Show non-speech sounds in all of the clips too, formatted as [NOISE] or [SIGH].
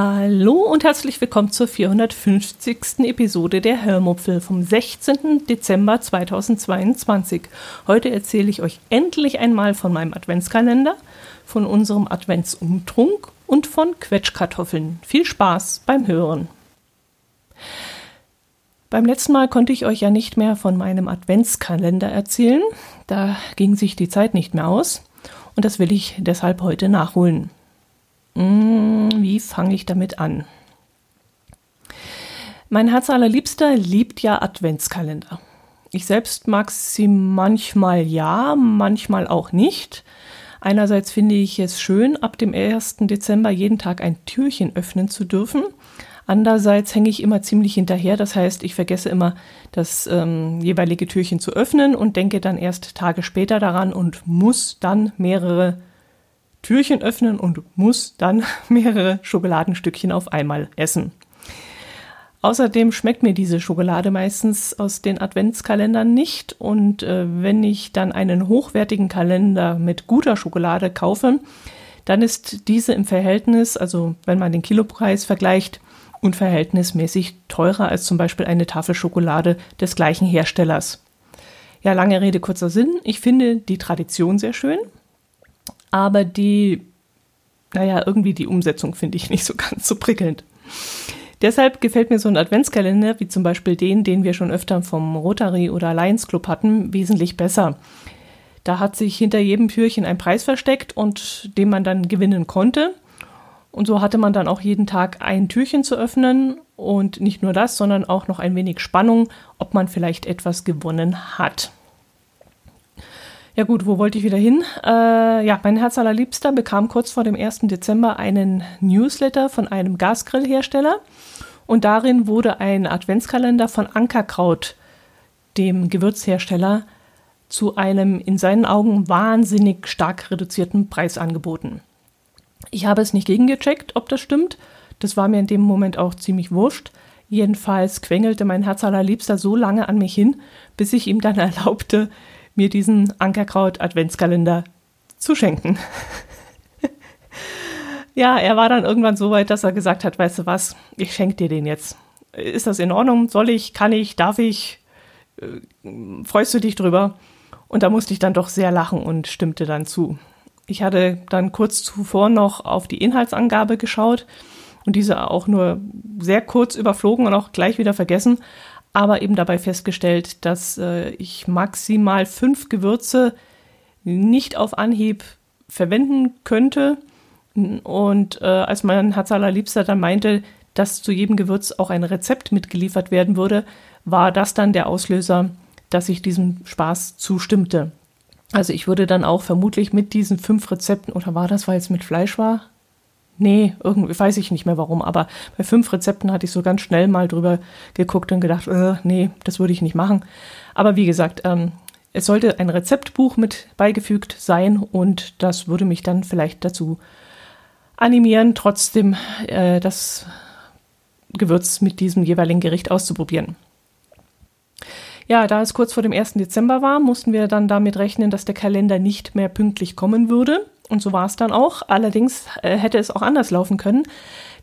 Hallo und herzlich willkommen zur 450. Episode der Hörmupfel vom 16. Dezember 2022. Heute erzähle ich euch endlich einmal von meinem Adventskalender, von unserem Adventsumtrunk und von Quetschkartoffeln. Viel Spaß beim Hören. Beim letzten Mal konnte ich euch ja nicht mehr von meinem Adventskalender erzählen. Da ging sich die Zeit nicht mehr aus. Und das will ich deshalb heute nachholen. Hm, wie fange ich damit an? Mein Herz allerliebster liebt ja Adventskalender. Ich selbst mag sie manchmal ja, manchmal auch nicht. Einerseits finde ich es schön, ab dem 1. Dezember jeden Tag ein Türchen öffnen zu dürfen. Andererseits hänge ich immer ziemlich hinterher. Das heißt, ich vergesse immer, das ähm, jeweilige Türchen zu öffnen und denke dann erst Tage später daran und muss dann mehrere Türchen öffnen und muss dann [LAUGHS] mehrere Schokoladenstückchen auf einmal essen. Außerdem schmeckt mir diese Schokolade meistens aus den Adventskalendern nicht und äh, wenn ich dann einen hochwertigen Kalender mit guter Schokolade kaufe, dann ist diese im Verhältnis, also wenn man den Kilopreis vergleicht, unverhältnismäßig teurer als zum Beispiel eine Tafel Schokolade des gleichen Herstellers. Ja, lange Rede, kurzer Sinn. Ich finde die Tradition sehr schön aber die, naja, irgendwie die Umsetzung finde ich nicht so ganz so prickelnd. Deshalb gefällt mir so ein Adventskalender, wie zum Beispiel den, den wir schon öfter vom Rotary oder Lions Club hatten, wesentlich besser. Da hat sich hinter jedem Türchen ein Preis versteckt und den man dann gewinnen konnte. Und so hatte man dann auch jeden Tag ein Türchen zu öffnen und nicht nur das, sondern auch noch ein wenig Spannung, ob man vielleicht etwas gewonnen hat. Ja gut, wo wollte ich wieder hin? Äh, ja, mein Herz allerliebster bekam kurz vor dem 1. Dezember einen Newsletter von einem Gasgrillhersteller und darin wurde ein Adventskalender von Ankerkraut, dem Gewürzhersteller, zu einem in seinen Augen wahnsinnig stark reduzierten Preis angeboten. Ich habe es nicht gegengecheckt, ob das stimmt. Das war mir in dem Moment auch ziemlich wurscht. Jedenfalls quengelte mein Herz allerliebster so lange an mich hin, bis ich ihm dann [LAUGHS] erlaubte, mir diesen Ankerkraut-Adventskalender zu schenken. [LAUGHS] ja, er war dann irgendwann so weit, dass er gesagt hat, weißt du was, ich schenke dir den jetzt. Ist das in Ordnung? Soll ich? Kann ich? Darf ich? Äh, freust du dich drüber? Und da musste ich dann doch sehr lachen und stimmte dann zu. Ich hatte dann kurz zuvor noch auf die Inhaltsangabe geschaut und diese auch nur sehr kurz überflogen und auch gleich wieder vergessen aber eben dabei festgestellt, dass äh, ich maximal fünf Gewürze nicht auf Anhieb verwenden könnte. Und äh, als mein Herz allerliebster dann meinte, dass zu jedem Gewürz auch ein Rezept mitgeliefert werden würde, war das dann der Auslöser, dass ich diesem Spaß zustimmte. Also ich würde dann auch vermutlich mit diesen fünf Rezepten, oder war das, weil es mit Fleisch war? Nee, irgendwie weiß ich nicht mehr warum, aber bei fünf Rezepten hatte ich so ganz schnell mal drüber geguckt und gedacht, äh, nee, das würde ich nicht machen. Aber wie gesagt, ähm, es sollte ein Rezeptbuch mit beigefügt sein und das würde mich dann vielleicht dazu animieren, trotzdem äh, das Gewürz mit diesem jeweiligen Gericht auszuprobieren. Ja, da es kurz vor dem 1. Dezember war, mussten wir dann damit rechnen, dass der Kalender nicht mehr pünktlich kommen würde. Und so war es dann auch. Allerdings äh, hätte es auch anders laufen können,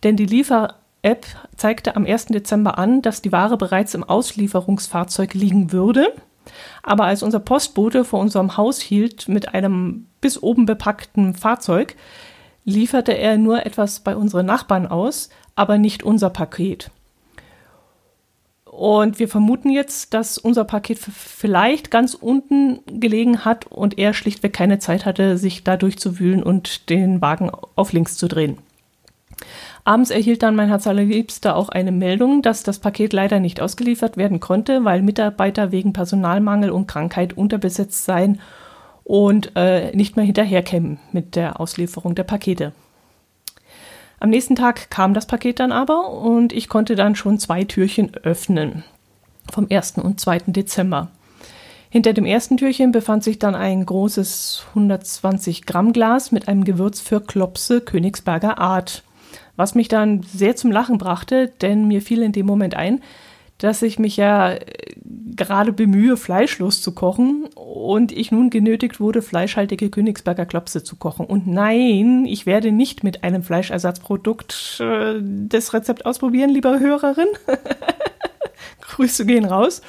denn die Liefer-App zeigte am 1. Dezember an, dass die Ware bereits im Auslieferungsfahrzeug liegen würde. Aber als unser Postbote vor unserem Haus hielt mit einem bis oben bepackten Fahrzeug, lieferte er nur etwas bei unseren Nachbarn aus, aber nicht unser Paket. Und wir vermuten jetzt, dass unser Paket vielleicht ganz unten gelegen hat und er schlichtweg keine Zeit hatte, sich da durchzuwühlen und den Wagen auf links zu drehen. Abends erhielt dann mein Herz allerliebster auch eine Meldung, dass das Paket leider nicht ausgeliefert werden konnte, weil Mitarbeiter wegen Personalmangel und Krankheit unterbesetzt seien und äh, nicht mehr hinterherkämen mit der Auslieferung der Pakete. Am nächsten Tag kam das Paket dann aber und ich konnte dann schon zwei Türchen öffnen. Vom 1. und 2. Dezember. Hinter dem ersten Türchen befand sich dann ein großes 120 Gramm Glas mit einem Gewürz für Klopse Königsberger Art. Was mich dann sehr zum Lachen brachte, denn mir fiel in dem Moment ein, dass ich mich ja äh, gerade bemühe, fleischlos zu kochen und ich nun genötigt wurde, fleischhaltige Königsberger Klopse zu kochen. Und nein, ich werde nicht mit einem Fleischersatzprodukt äh, das Rezept ausprobieren, liebe Hörerin. [LAUGHS] Grüße gehen raus.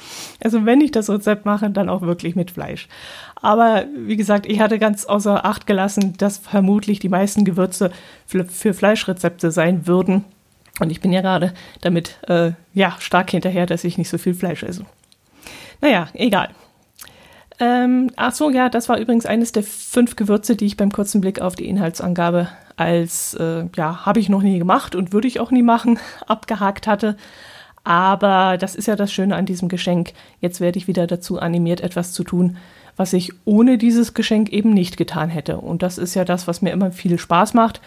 Also wenn ich das Rezept mache, dann auch wirklich mit Fleisch. Aber wie gesagt, ich hatte ganz außer Acht gelassen, dass vermutlich die meisten Gewürze für, für Fleischrezepte sein würden. Und ich bin ja gerade damit äh, ja, stark hinterher, dass ich nicht so viel Fleisch esse. Naja, egal. Ähm, ach so, ja, das war übrigens eines der fünf Gewürze, die ich beim kurzen Blick auf die Inhaltsangabe als, äh, ja, habe ich noch nie gemacht und würde ich auch nie machen, [LAUGHS] abgehakt hatte. Aber das ist ja das Schöne an diesem Geschenk. Jetzt werde ich wieder dazu animiert, etwas zu tun, was ich ohne dieses Geschenk eben nicht getan hätte. Und das ist ja das, was mir immer viel Spaß macht.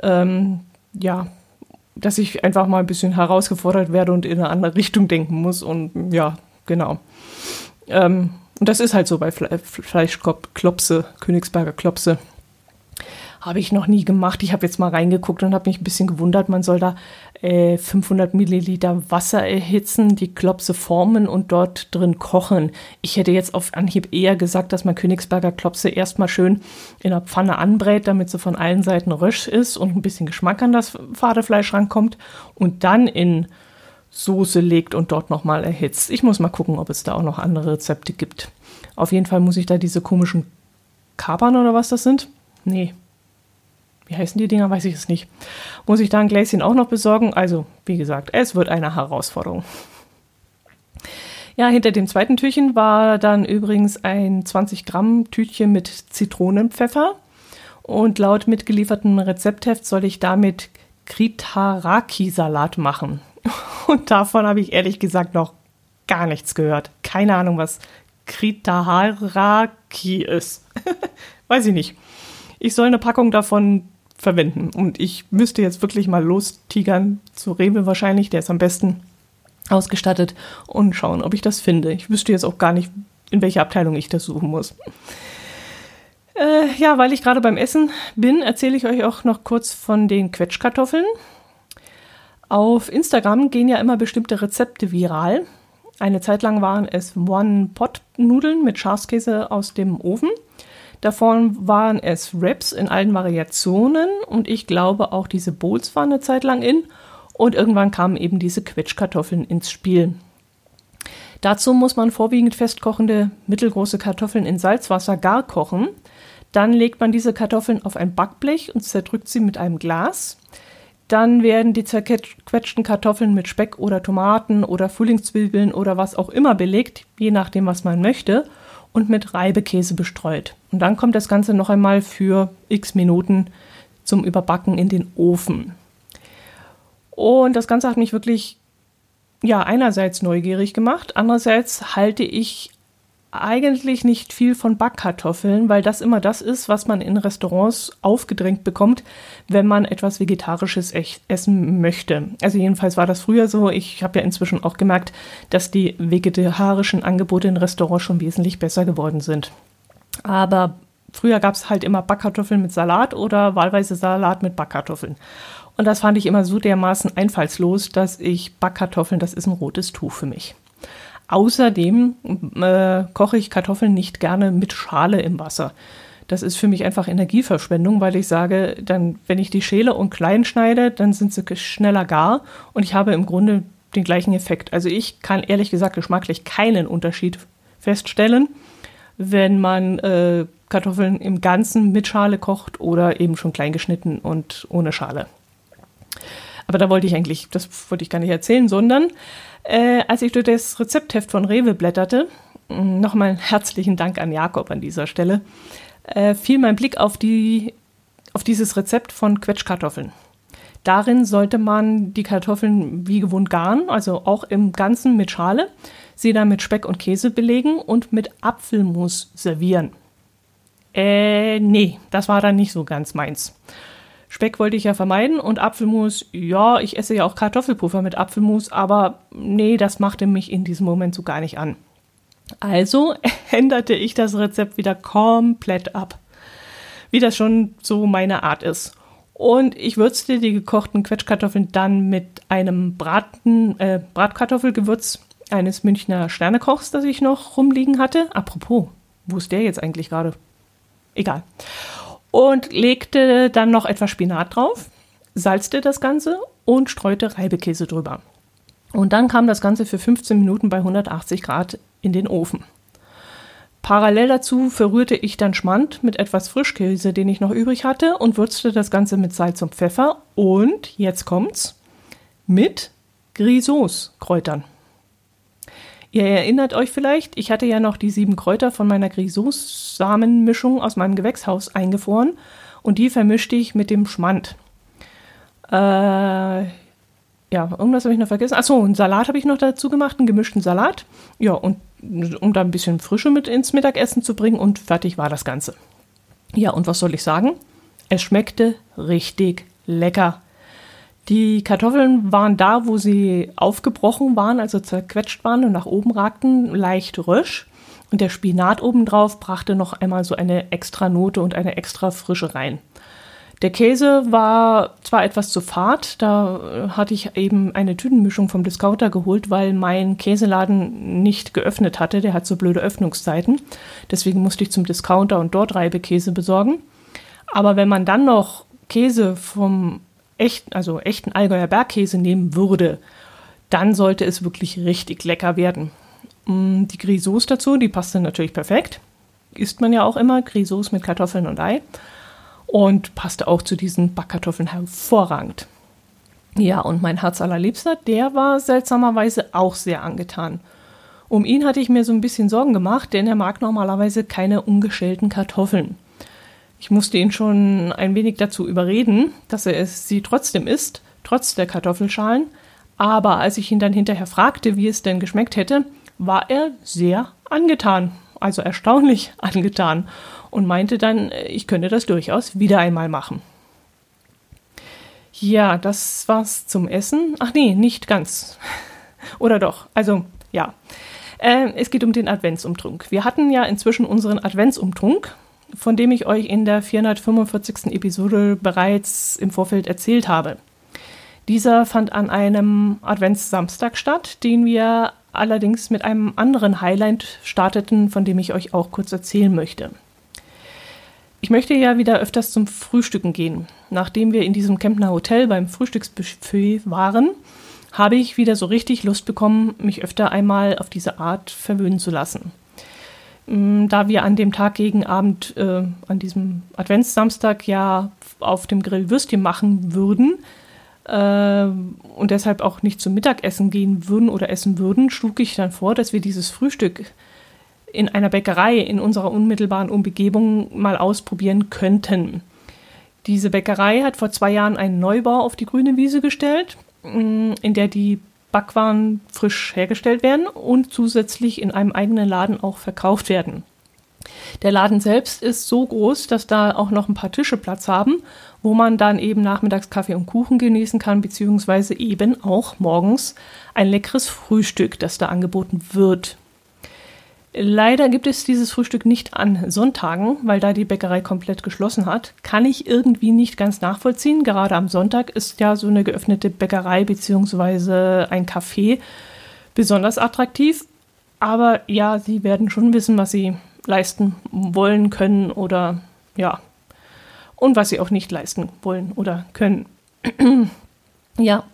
Ähm, ja, dass ich einfach mal ein bisschen herausgefordert werde und in eine andere [LAUGHS] Richtung denken muss. Und ja, genau. Ähm, und das ist halt so bei Fle Fleischklopse, Königsberger Klopse. Habe ich noch nie gemacht. Ich habe jetzt mal reingeguckt und habe mich ein bisschen gewundert. Man soll da äh, 500 Milliliter Wasser erhitzen, die Klopse formen und dort drin kochen. Ich hätte jetzt auf Anhieb eher gesagt, dass man Königsberger Klopse erstmal schön in der Pfanne anbrät, damit sie von allen Seiten rösch ist und ein bisschen Geschmack an das Fadefleisch rankommt und dann in Soße legt und dort nochmal erhitzt. Ich muss mal gucken, ob es da auch noch andere Rezepte gibt. Auf jeden Fall muss ich da diese komischen Kapern oder was das sind. Nee, wie heißen die Dinger, weiß ich es nicht. Muss ich da ein Gläschen auch noch besorgen? Also, wie gesagt, es wird eine Herausforderung. Ja, hinter dem zweiten Türchen war dann übrigens ein 20 Gramm Tütchen mit Zitronenpfeffer. Und laut mitgelieferten Rezeptheft soll ich damit Kritaraki-Salat machen. [LAUGHS] Und davon habe ich ehrlich gesagt noch gar nichts gehört. Keine Ahnung, was Kritaharaki ist. [LAUGHS] Weiß ich nicht. Ich soll eine Packung davon verwenden. Und ich müsste jetzt wirklich mal lostigern zu Rewe wahrscheinlich, der ist am besten ausgestattet und schauen, ob ich das finde. Ich wüsste jetzt auch gar nicht, in welcher Abteilung ich das suchen muss. Äh, ja, weil ich gerade beim Essen bin, erzähle ich euch auch noch kurz von den Quetschkartoffeln. Auf Instagram gehen ja immer bestimmte Rezepte viral. Eine Zeit lang waren es One-Pot-Nudeln mit Schafskäse aus dem Ofen. Davon waren es Wraps in allen Variationen und ich glaube auch diese Bowls waren eine Zeit lang in. Und irgendwann kamen eben diese Quetschkartoffeln ins Spiel. Dazu muss man vorwiegend festkochende mittelgroße Kartoffeln in Salzwasser gar kochen. Dann legt man diese Kartoffeln auf ein Backblech und zerdrückt sie mit einem Glas. Dann werden die zerquetschten Kartoffeln mit Speck oder Tomaten oder Frühlingszwiebeln oder was auch immer belegt, je nachdem, was man möchte und mit Reibekäse bestreut. Und dann kommt das Ganze noch einmal für x Minuten zum Überbacken in den Ofen. Und das Ganze hat mich wirklich, ja, einerseits neugierig gemacht, andererseits halte ich eigentlich nicht viel von Backkartoffeln, weil das immer das ist, was man in Restaurants aufgedrängt bekommt, wenn man etwas Vegetarisches essen möchte. Also jedenfalls war das früher so. Ich habe ja inzwischen auch gemerkt, dass die vegetarischen Angebote in Restaurants schon wesentlich besser geworden sind. Aber früher gab es halt immer Backkartoffeln mit Salat oder wahlweise Salat mit Backkartoffeln. Und das fand ich immer so dermaßen einfallslos, dass ich Backkartoffeln, das ist ein rotes Tuch für mich. Außerdem äh, koche ich Kartoffeln nicht gerne mit Schale im Wasser. Das ist für mich einfach Energieverschwendung, weil ich sage, dann, wenn ich die schäle und klein schneide, dann sind sie schneller gar und ich habe im Grunde den gleichen Effekt. Also ich kann ehrlich gesagt geschmacklich keinen Unterschied feststellen, wenn man äh, Kartoffeln im Ganzen mit Schale kocht oder eben schon klein geschnitten und ohne Schale. Aber da wollte ich eigentlich, das wollte ich gar nicht erzählen, sondern äh, als ich durch das Rezeptheft von Rewe blätterte, mm, nochmal herzlichen Dank an Jakob an dieser Stelle, äh, fiel mein Blick auf, die, auf dieses Rezept von Quetschkartoffeln. Darin sollte man die Kartoffeln wie gewohnt garen, also auch im Ganzen mit Schale, sie dann mit Speck und Käse belegen und mit Apfelmus servieren. Äh, nee, das war dann nicht so ganz meins. Speck wollte ich ja vermeiden und Apfelmus, ja, ich esse ja auch Kartoffelpuffer mit Apfelmus, aber nee, das machte mich in diesem Moment so gar nicht an. Also [LAUGHS] änderte ich das Rezept wieder komplett ab, wie das schon so meine Art ist. Und ich würzte die gekochten Quetschkartoffeln dann mit einem Braten, äh, Bratkartoffelgewürz eines Münchner Sternekochs, das ich noch rumliegen hatte. Apropos, wo ist der jetzt eigentlich gerade? Egal. Und legte dann noch etwas Spinat drauf, salzte das Ganze und streute Reibekäse drüber. Und dann kam das Ganze für 15 Minuten bei 180 Grad in den Ofen. Parallel dazu verrührte ich dann Schmand mit etwas Frischkäse, den ich noch übrig hatte, und würzte das Ganze mit Salz und Pfeffer und, jetzt kommt's, mit Grisauce-Kräutern. Ihr erinnert euch vielleicht, ich hatte ja noch die sieben Kräuter von meiner Grisauce-Samenmischung aus meinem Gewächshaus eingefroren und die vermischte ich mit dem Schmand. Äh, ja, irgendwas habe ich noch vergessen. Achso, einen Salat habe ich noch dazu gemacht, einen gemischten Salat. Ja, und um da ein bisschen Frische mit ins Mittagessen zu bringen und fertig war das Ganze. Ja, und was soll ich sagen? Es schmeckte richtig lecker. Die Kartoffeln waren da, wo sie aufgebrochen waren, also zerquetscht waren und nach oben ragten, leicht rösch. Und der Spinat obendrauf brachte noch einmal so eine extra Note und eine extra Frische rein. Der Käse war zwar etwas zu fad, da hatte ich eben eine Tütenmischung vom Discounter geholt, weil mein Käseladen nicht geöffnet hatte. Der hat so blöde Öffnungszeiten. Deswegen musste ich zum Discounter und dort Reibekäse besorgen. Aber wenn man dann noch Käse vom echt, also echten Allgäuer Bergkäse nehmen würde, dann sollte es wirklich richtig lecker werden. Mm, die Grisauce dazu, die passte natürlich perfekt. Isst man ja auch immer, Grisauce mit Kartoffeln und Ei. Und passte auch zu diesen Backkartoffeln hervorragend. Ja, und mein Herz allerliebster, der war seltsamerweise auch sehr angetan. Um ihn hatte ich mir so ein bisschen Sorgen gemacht, denn er mag normalerweise keine ungeschälten Kartoffeln. Ich musste ihn schon ein wenig dazu überreden, dass er es sie trotzdem isst, trotz der Kartoffelschalen. Aber als ich ihn dann hinterher fragte, wie es denn geschmeckt hätte, war er sehr angetan, also erstaunlich [LAUGHS] angetan und meinte dann, ich könnte das durchaus wieder einmal machen. Ja, das war's zum Essen. Ach nee, nicht ganz. [LAUGHS] Oder doch? Also, ja. Äh, es geht um den Adventsumtrunk. Wir hatten ja inzwischen unseren Adventsumtrunk von dem ich euch in der 445. Episode bereits im Vorfeld erzählt habe. Dieser fand an einem Adventssamstag statt, den wir allerdings mit einem anderen Highlight starteten, von dem ich euch auch kurz erzählen möchte. Ich möchte ja wieder öfters zum Frühstücken gehen. Nachdem wir in diesem Kempner Hotel beim Frühstücksbuffet waren, habe ich wieder so richtig Lust bekommen, mich öfter einmal auf diese Art verwöhnen zu lassen. Mm, da wir an dem Tag gegen Abend, äh, an diesem Adventssamstag ja auf dem Grill Würstchen machen würden äh, und deshalb auch nicht zum Mittagessen gehen würden oder essen würden, schlug ich dann vor, dass wir dieses Frühstück in einer Bäckerei in unserer unmittelbaren Umgebung mal ausprobieren könnten. Diese Bäckerei hat vor zwei Jahren einen Neubau auf die grüne Wiese gestellt, mm, in der die Backwaren frisch hergestellt werden und zusätzlich in einem eigenen Laden auch verkauft werden. Der Laden selbst ist so groß, dass da auch noch ein paar Tische Platz haben, wo man dann eben nachmittags Kaffee und Kuchen genießen kann, beziehungsweise eben auch morgens ein leckeres Frühstück, das da angeboten wird. Leider gibt es dieses Frühstück nicht an Sonntagen, weil da die Bäckerei komplett geschlossen hat. Kann ich irgendwie nicht ganz nachvollziehen. Gerade am Sonntag ist ja so eine geöffnete Bäckerei bzw. ein Café besonders attraktiv. Aber ja, sie werden schon wissen, was sie leisten wollen, können oder ja. Und was sie auch nicht leisten wollen oder können. [CLEARS THROAT] ja,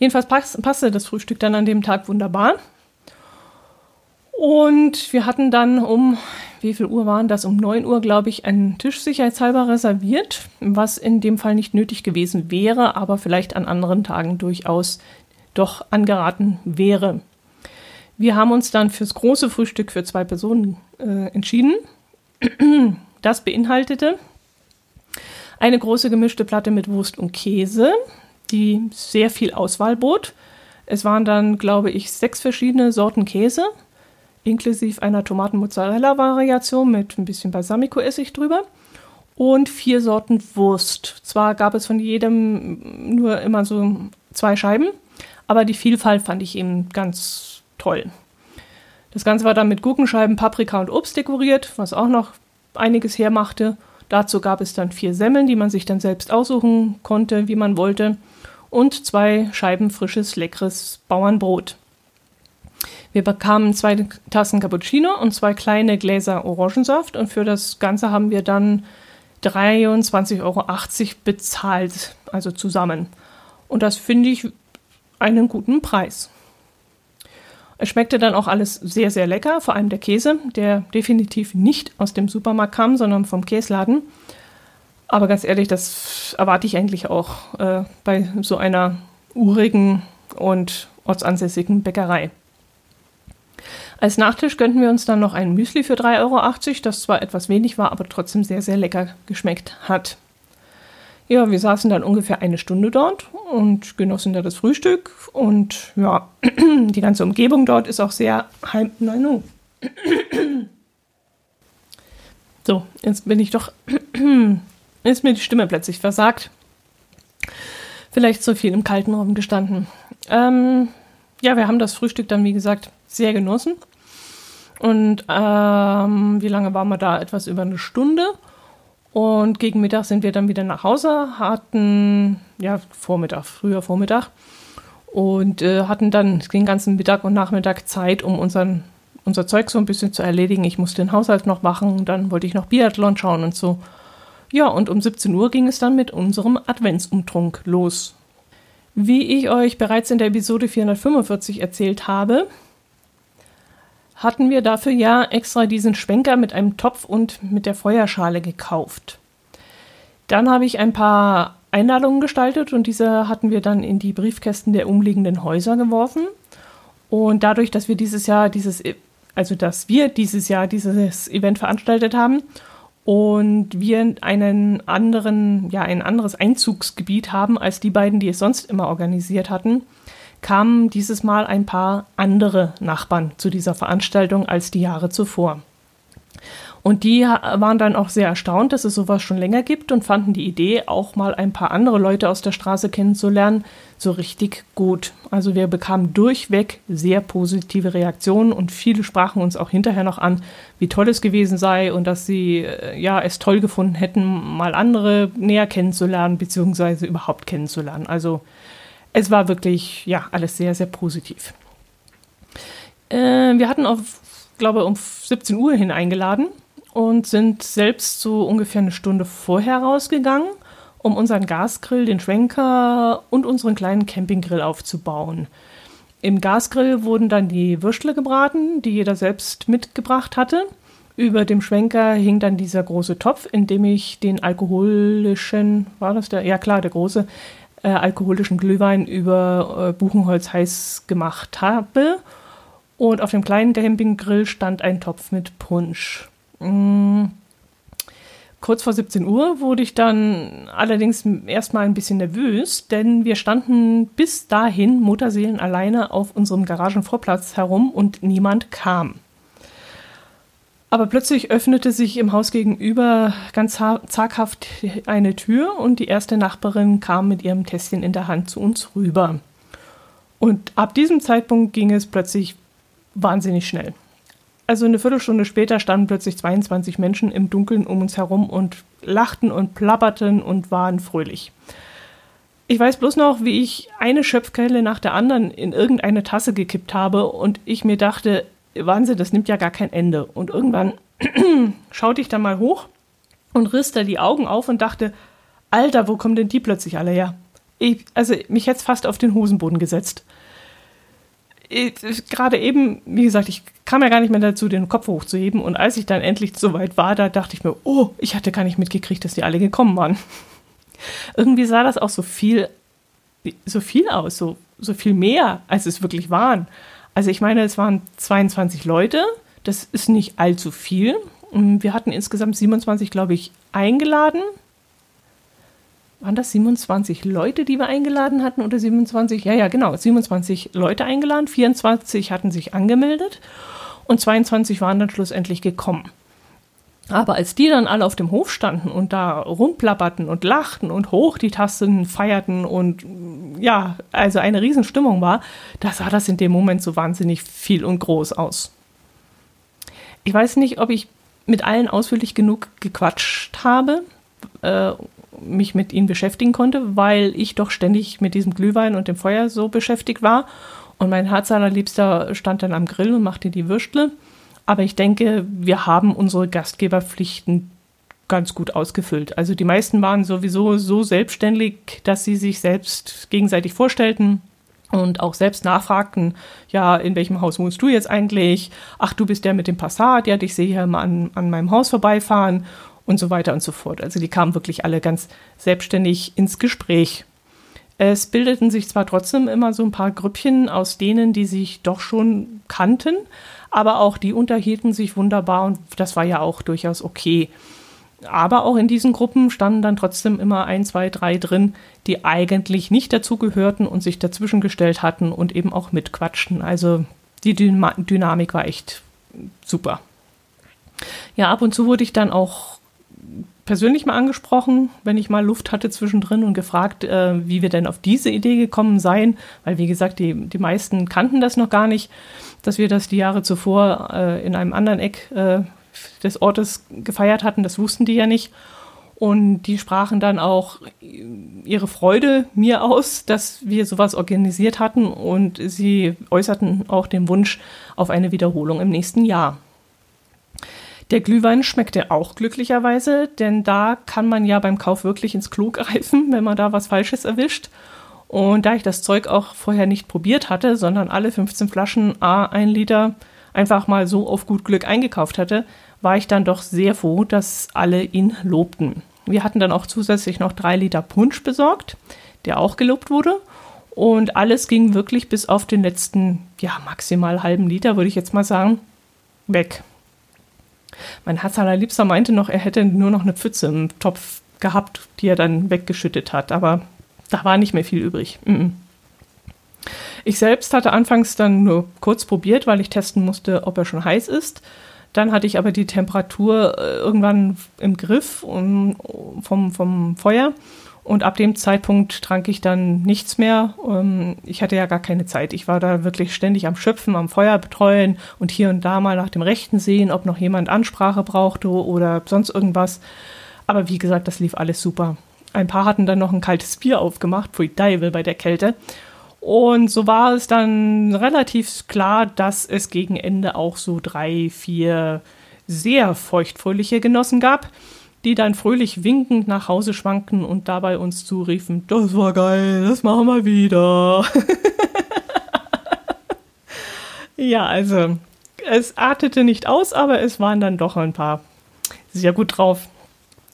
jedenfalls passte das Frühstück dann an dem Tag wunderbar. Und wir hatten dann um, wie viel Uhr waren das? Um 9 Uhr, glaube ich, einen Tisch sicherheitshalber reserviert, was in dem Fall nicht nötig gewesen wäre, aber vielleicht an anderen Tagen durchaus doch angeraten wäre. Wir haben uns dann fürs große Frühstück für zwei Personen äh, entschieden. [CLEARS THROAT] Das beinhaltete eine große gemischte Platte mit Wurst und Käse, die sehr viel Auswahl bot. Es waren dann, glaube ich, sechs verschiedene Sorten Käse, inklusive einer Tomaten-Mozzarella-Variation mit ein bisschen Balsamico-Essig drüber und vier Sorten Wurst. Zwar gab es von jedem nur immer so zwei Scheiben, aber die Vielfalt fand ich eben ganz toll. Das Ganze war dann mit Gurkenscheiben, Paprika und Obst dekoriert, was auch noch einiges hermachte. Dazu gab es dann vier Semmeln, die man sich dann selbst aussuchen konnte, wie man wollte, und zwei Scheiben frisches, leckeres Bauernbrot. Wir bekamen zwei Tassen Cappuccino und zwei kleine Gläser Orangensaft und für das Ganze haben wir dann 23,80 Euro bezahlt, also zusammen. Und das finde ich einen guten Preis. Es schmeckte dann auch alles sehr, sehr lecker, vor allem der Käse, der definitiv nicht aus dem Supermarkt kam, sondern vom Käsladen. Aber ganz ehrlich, das erwarte ich eigentlich auch äh, bei so einer urigen und ortsansässigen Bäckerei. Als Nachtisch gönnten wir uns dann noch ein Müsli für 3,80 Euro, das zwar etwas wenig war, aber trotzdem sehr, sehr lecker geschmeckt hat. Ja, wir saßen dann ungefähr eine Stunde dort und genossen da das Frühstück. Und ja, [CLEARS THROAT] die ganze Umgebung dort ist auch sehr heim. Nein, no. [CLEARS THROAT] So, jetzt bin ich doch. [CLEARS THROAT] ist mir die Stimme plötzlich versagt. Vielleicht zu viel im kalten Raum gestanden. Ähm, ja, wir haben das Frühstück dann, wie gesagt, sehr genossen. Und ähm, wie lange waren wir da? Etwas über eine Stunde. Und gegen Mittag sind wir dann wieder nach Hause, hatten, ja, Vormittag, früher Vormittag, und äh, hatten dann den ganzen Mittag und Nachmittag Zeit, um unseren, unser Zeug so ein bisschen zu erledigen. Ich musste den Haushalt noch machen, dann wollte ich noch Biathlon schauen und so. Ja, und um 17 Uhr ging es dann mit unserem Adventsumtrunk los. Wie ich euch bereits in der Episode 445 erzählt habe, hatten wir dafür ja extra diesen Schwenker mit einem Topf und mit der Feuerschale gekauft. Dann habe ich ein paar Einladungen gestaltet und diese hatten wir dann in die Briefkästen der umliegenden Häuser geworfen. Und dadurch, dass wir dieses Jahr dieses, also dass wir dieses Jahr dieses Event veranstaltet haben und wir einen anderen, ja, ein anderes Einzugsgebiet haben als die beiden, die es sonst immer organisiert hatten, kamen dieses Mal ein paar andere Nachbarn zu dieser Veranstaltung als die Jahre zuvor. Und die waren dann auch sehr erstaunt, dass es sowas schon länger gibt und fanden die Idee, auch mal ein paar andere Leute aus der Straße kennenzulernen, so richtig gut. Also wir bekamen durchweg sehr positive Reaktionen und viele sprachen uns auch hinterher noch an, wie toll es gewesen sei und dass sie äh, ja es toll gefunden hätten, mal andere näher kennenzulernen, beziehungsweise überhaupt kennenzulernen. Also es war wirklich, ja, alles sehr, sehr positiv. Äh, wir hatten auf, glaube um 17 Uhr hin eingeladen und sind selbst so ungefähr eine Stunde vorher rausgegangen, um unseren Gasgrill, den Schwenker und unseren kleinen Campinggrill aufzubauen. Im Gasgrill wurden dann die Würstle gebraten, die jeder selbst mitgebracht hatte. Über dem Schwenker hing dann dieser große Topf, in dem ich den alkoholischen, war das der? Ja klar, der große, äh, alkoholischen Glühwein über äh, Buchenholz heiß gemacht habe. Und auf dem kleinen Campinggrill stand ein Topf mit Punsch. Mm. Kurz vor 17 Uhr wurde ich dann allerdings erstmal ein bisschen nervös, denn wir standen bis dahin Mutterseelen alleine auf unserem Garagenvorplatz herum und niemand kam. Aber plötzlich öffnete sich im Haus gegenüber ganz zaghaft eine Tür und die erste Nachbarin kam mit ihrem Tässchen in der Hand zu uns rüber. Und ab diesem Zeitpunkt ging es plötzlich wahnsinnig schnell. Also eine Viertelstunde später standen plötzlich 22 Menschen im Dunkeln um uns herum und lachten und plapperten und waren fröhlich. Ich weiß bloß noch, wie ich eine Schöpfkelle nach der anderen in irgendeine Tasse gekippt habe und ich mir dachte, Wahnsinn, das nimmt ja gar kein Ende. Und irgendwann [CLEARS THROAT] schaute ich dann mal hoch und riss da die Augen auf und dachte, Alter, wo kommen denn die plötzlich alle her? Ich, also mich jetzt fast auf den Hosenboden gesetzt. Gerade eben, wie gesagt, ich kam ja gar nicht mehr dazu, den Kopf hochzuheben. Und als ich dann endlich soweit war, da dachte ich mir, oh, ich hatte gar nicht mitgekriegt, dass die alle gekommen waren. [LAUGHS] Irgendwie sah das auch so viel, so viel aus, so, so viel mehr, als es wirklich waren. Also ich meine, es waren 22 Leute, das ist nicht allzu viel. Wir hatten insgesamt 27, glaube ich, eingeladen. Waren das 27 Leute, die wir eingeladen hatten oder 27? Ja, ja, genau, 27 Leute eingeladen, 24 hatten sich angemeldet und 22 waren dann schlussendlich gekommen. Aber als die dann alle auf dem Hof standen und da rumplapperten und lachten und hoch die Tasten feierten und ja, also eine Riesenstimmung war, da sah das in dem Moment so wahnsinnig viel und groß aus. Ich weiß nicht, ob ich mit allen ausführlich genug gequatscht habe, äh, mich mit ihnen beschäftigen konnte, weil ich doch ständig mit diesem Glühwein und dem Feuer so beschäftigt war. Und mein Herz allerliebster stand dann am Grill und machte die Würstle. Aber ich denke, wir haben unsere Gastgeberpflichten ganz gut ausgefüllt. Also die meisten waren sowieso so selbstständig, dass sie sich selbst gegenseitig vorstellten und auch selbst nachfragten, ja, in welchem Haus wohnst du jetzt eigentlich? Ach, du bist der mit dem Passat, ja, ich sehe hier mal an, an meinem Haus vorbeifahren und so weiter und so fort. Also die kamen wirklich alle ganz selbstständig ins Gespräch. Es bildeten sich zwar trotzdem immer so ein paar Grüppchen aus denen, die sich doch schon kannten, aber auch die unterhielten sich wunderbar und das war ja auch durchaus okay. Aber auch in diesen Gruppen standen dann trotzdem immer ein, zwei, drei drin, die eigentlich nicht dazugehörten und sich dazwischen gestellt hatten und eben auch mitquatschten. Also die Dynamik war echt super. Ja, ab und zu wurde ich dann auch persönlich mal angesprochen, wenn ich mal Luft hatte zwischendrin und gefragt, äh, wie wir denn auf diese Idee gekommen seien, weil wie gesagt, die, die meisten kannten das noch gar nicht, dass wir das die Jahre zuvor äh, in einem anderen Eck äh, des Ortes gefeiert hatten, das wussten die ja nicht. Und die sprachen dann auch ihre Freude mir aus, dass wir sowas organisiert hatten und sie äußerten auch den Wunsch auf eine Wiederholung im nächsten Jahr. Der Glühwein schmeckte auch glücklicherweise, denn da kann man ja beim Kauf wirklich ins Klo greifen, wenn man da was Falsches erwischt. Und da ich das Zeug auch vorher nicht probiert hatte, sondern alle 15 Flaschen A 1 Liter einfach mal so auf gut Glück eingekauft hatte, war ich dann doch sehr froh, dass alle ihn lobten. Wir hatten dann auch zusätzlich noch drei Liter Punsch besorgt, der auch gelobt wurde. Und alles ging wirklich bis auf den letzten, ja, maximal halben Liter, würde ich jetzt mal sagen, weg. Mein Herz allerliebster meinte noch, er hätte nur noch eine Pfütze im Topf gehabt, die er dann weggeschüttet hat. Aber da war nicht mehr viel übrig. Ich selbst hatte anfangs dann nur kurz probiert, weil ich testen musste, ob er schon heiß ist. Dann hatte ich aber die Temperatur äh, irgendwann im Griff vom, vom Feuer. Und ab dem Zeitpunkt trank ich dann nichts mehr. Ähm, ich hatte ja gar keine Zeit. Ich war da wirklich ständig am Schöpfen, am Feuer betreuen und hier und da mal nach dem Rechten sehen, ob noch jemand Ansprache brauchte oder sonst irgendwas. Aber wie gesagt, das lief alles super. Ein paar hatten dann noch ein kaltes Bier aufgemacht, pfui Deivel bei der Kälte. Und so war es dann relativ klar, dass es gegen Ende auch so drei, vier sehr feuchtfröhliche Genossen gab, die dann fröhlich winkend nach Hause schwankten und dabei uns zuriefen, das war geil, das machen wir wieder. [LAUGHS] ja, also es artete nicht aus, aber es waren dann doch ein paar sehr gut drauf.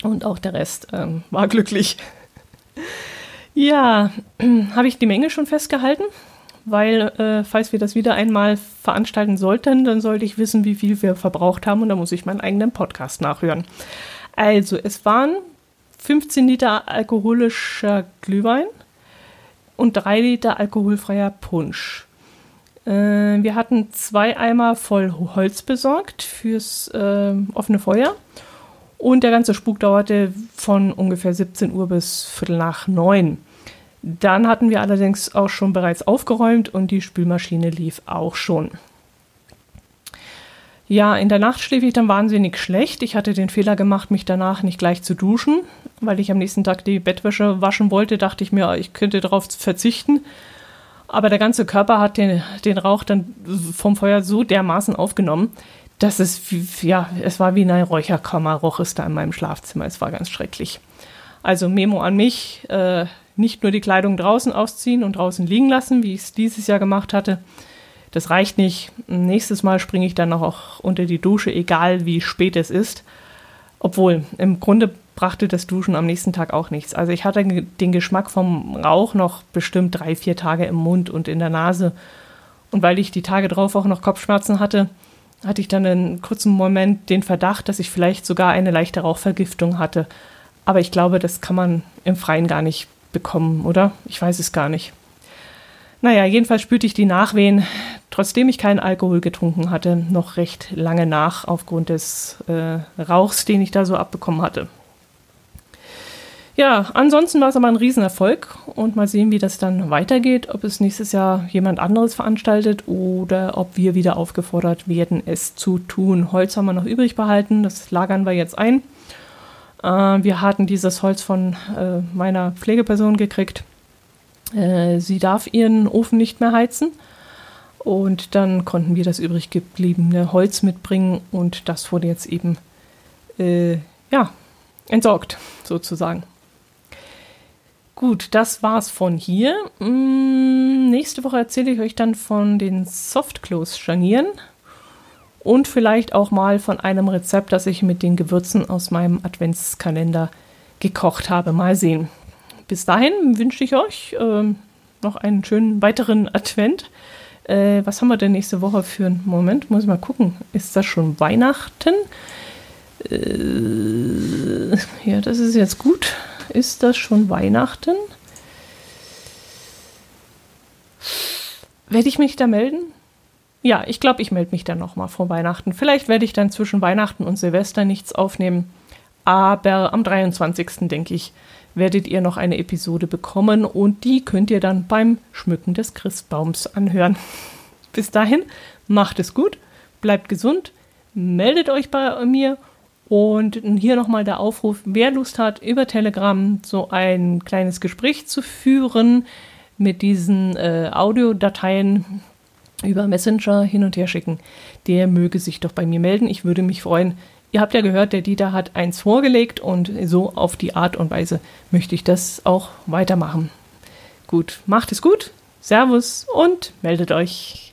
Und auch der Rest ähm, war glücklich. [LAUGHS] Ja, [CLEARS THROAT] habe ich die Menge schon festgehalten? Weil, äh, falls wir das wieder einmal veranstalten sollten, dann sollte ich wissen, wie viel wir verbraucht haben und da muss ich meinen eigenen Podcast nachhören. Also, es waren 15 Liter alkoholischer Glühwein und 3 Liter alkoholfreier Punsch. Äh, wir hatten zwei Eimer voll Holz besorgt fürs äh, offene Feuer und der ganze Spuk dauerte von ungefähr 17 Uhr bis Viertel nach neun. Dann hatten wir allerdings auch schon bereits aufgeräumt und die Spülmaschine lief auch schon. Ja, in der Nacht schlief ich dann wahnsinnig schlecht. Ich hatte den Fehler gemacht, mich danach nicht gleich zu duschen, weil ich am nächsten Tag die Bettwäsche waschen wollte, dachte ich mir, ich könnte darauf verzichten. Aber der ganze Körper hat den, den Rauch dann vom Feuer so dermaßen aufgenommen, dass es, ja, es war wie eine Räucherkammer, roch es da in meinem Schlafzimmer. Es war ganz schrecklich. Also Memo an mich, äh, nicht nur die Kleidung draußen ausziehen und draußen liegen lassen, wie ich es dieses Jahr gemacht hatte. Das reicht nicht. Nächstes Mal springe ich dann noch auch unter die Dusche, egal wie spät es ist. Obwohl, im Grunde brachte das Duschen am nächsten Tag auch nichts. Also ich hatte den Geschmack vom Rauch noch bestimmt drei, vier Tage im Mund und in der Nase. Und weil ich die Tage drauf auch noch Kopfschmerzen hatte, hatte ich dann einen kurzen Moment den Verdacht, dass ich vielleicht sogar eine leichte Rauchvergiftung hatte. Aber ich glaube, das kann man im Freien gar nicht bekommen, oder? Ich weiß es gar nicht. Naja, jedenfalls spürte ich die Nachwehen, trotzdem ich keinen Alkohol getrunken hatte, noch recht lange nach, aufgrund des äh, Rauchs, den ich da so abbekommen hatte. Ja, ansonsten war es aber ein Riesenerfolg und mal sehen, wie das dann weitergeht, ob es nächstes Jahr jemand anderes veranstaltet oder ob wir wieder aufgefordert werden, es zu tun. Holz haben wir noch übrig behalten, das lagern wir jetzt ein. Äh, wir hatten dieses Holz von äh, meiner Pflegeperson gekriegt. Äh, sie darf ihren Ofen nicht mehr heizen. Und dann konnten wir das übrig gebliebene Holz mitbringen und das wurde jetzt eben äh, ja, entsorgt, sozusagen. Gut, das war's von hier. Hm, nächste Woche erzähle ich euch dann von den Softclose-Scharnieren und vielleicht auch mal von einem Rezept, das ich mit den Gewürzen aus meinem Adventskalender gekocht habe. Mal sehen. Bis dahin wünsche ich euch äh, noch einen schönen weiteren Advent. Äh, was haben wir denn nächste Woche für einen Moment? Muss ich mal gucken. Ist das schon Weihnachten? Äh, ja, das ist jetzt gut. Ist das schon Weihnachten? Werde ich mich da melden? Ja, ich glaube, ich melde mich dann nochmal vor Weihnachten. Vielleicht werde ich dann zwischen Weihnachten und Silvester nichts aufnehmen. Aber am 23. denke ich, werdet ihr noch eine Episode bekommen und die könnt ihr dann beim Schmücken des Christbaums anhören. [LAUGHS] Bis dahin, macht es gut, bleibt gesund, meldet euch bei mir und hier nochmal der Aufruf, wer Lust hat, über Telegram so ein kleines Gespräch zu führen, mit diesen äh, Audiodateien über Messenger hin und her schicken, der möge sich doch bei mir melden. Ich würde mich freuen. Ihr habt ja gehört, der Dieter hat eins vorgelegt und so auf die Art und Weise möchte ich das auch weitermachen. Gut, macht es gut, Servus und meldet euch.